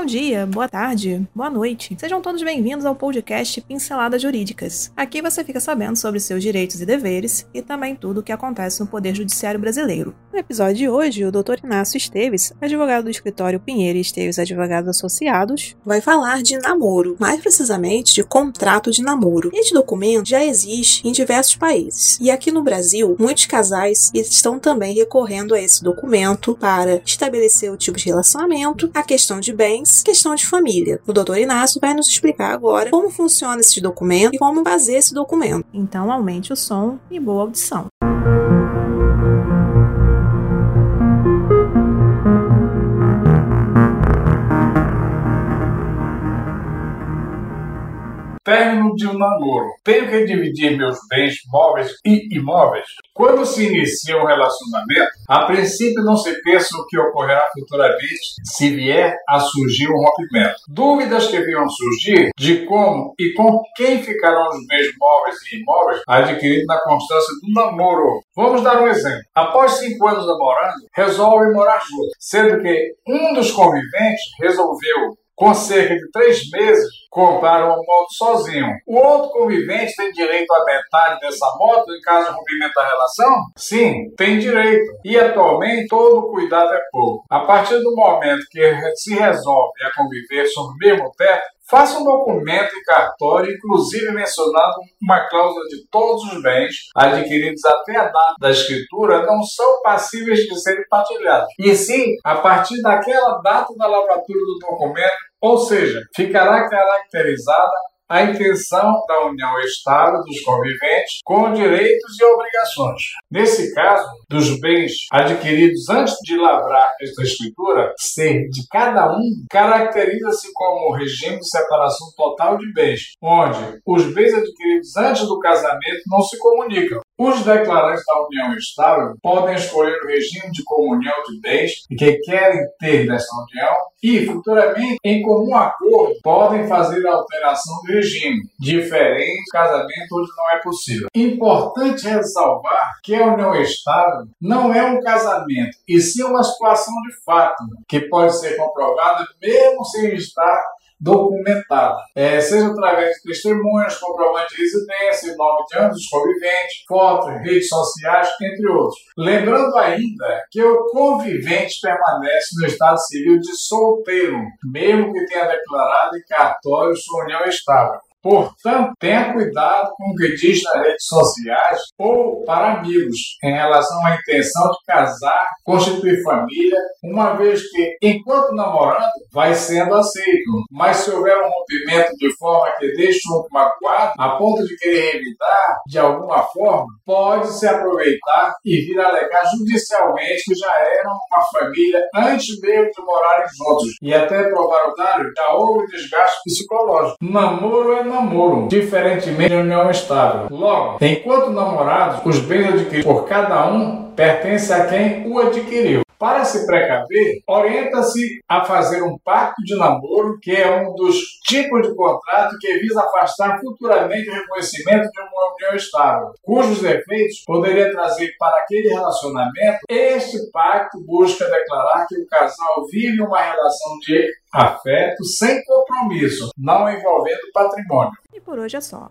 Bom dia, boa tarde, boa noite. Sejam todos bem-vindos ao podcast Pinceladas Jurídicas. Aqui você fica sabendo sobre seus direitos e deveres e também tudo o que acontece no Poder Judiciário Brasileiro. No episódio de hoje, o Dr. Inácio Esteves, advogado do escritório Pinheiro e Esteves Advogados Associados, vai falar de namoro, mais precisamente de contrato de namoro. Este documento já existe em diversos países e aqui no Brasil, muitos casais estão também recorrendo a esse documento para estabelecer o tipo de relacionamento, a questão de bens questão de família. O doutor Inácio vai nos explicar agora como funciona esse documento e como fazer esse documento. Então aumente o som e boa audição. Término de um namoro. Tenho que dividir meus bens móveis e imóveis. Quando se inicia um relacionamento, a princípio não se pensa o que ocorrerá futuramente se vier a surgir um rompimento. Dúvidas que venham surgir de como e com quem ficarão os bens móveis e imóveis adquiridos na constância do namoro. Vamos dar um exemplo. Após cinco anos namorando, resolvem morar juntos, sendo que um dos conviventes resolveu com cerca de três meses, comprar uma moto sozinho. O outro convivente tem direito à metade dessa moto em caso de rompimento da relação? Sim, tem direito. E atualmente todo cuidado é pouco. A partir do momento que se resolve a conviver sob o mesmo teto, Faça um documento em cartório, inclusive mencionando uma cláusula de todos os bens adquiridos até a data da escritura não são passíveis de serem partilhados. E sim, a partir daquela data da lavratura do documento, ou seja, ficará caracterizada a intenção da união estável dos conviventes com direitos e obrigações. Nesse caso, dos bens adquiridos antes de lavrar esta escritura, ser de cada um caracteriza-se como o regime de separação total de bens, onde os bens adquiridos antes do casamento não se comunicam. Os declarantes da união estável podem escolher o regime de comunhão de bens que querem ter nessa união e, futuramente, em comum acordo, podem fazer a alteração do regime, diferente do casamento onde não é possível. Importante ressalvar que a união estável não é um casamento, e sim uma situação de fato, que pode ser comprovada mesmo sem estar documentada, é, seja através de testemunhas, comprovantes de residência, nome de ambos os conviventes, fotos, redes sociais, entre outros. Lembrando ainda que o convivente permanece no estado civil de solteiro, mesmo que tenha declarado em cartório sua união estável. Portanto, tenha cuidado com o que diz nas redes sociais ou para amigos em relação à intenção de casar, constituir família, uma vez que, enquanto namorando, vai sendo aceito. Mas se houver um rompimento de forma que deixe um magoado, a ponto de querer evitar de alguma forma, pode se aproveitar e vir alegar judicialmente que já eram uma família antes mesmo de morarem juntos. E até provar o dário, já houve desgaste psicológico. Namoro é namoro, diferentemente de união estável. Logo, enquanto namorados, os bens adquiridos por cada um pertencem a quem o adquiriu. Para se precaver, orienta-se a fazer um pacto de namoro, que é um dos tipos de contrato que visa afastar futuramente o reconhecimento de uma união estável, cujos efeitos poderia trazer para aquele relacionamento. Este pacto busca declarar que o casal vive uma relação de afeto sem compromisso, não envolvendo patrimônio. E por hoje é só.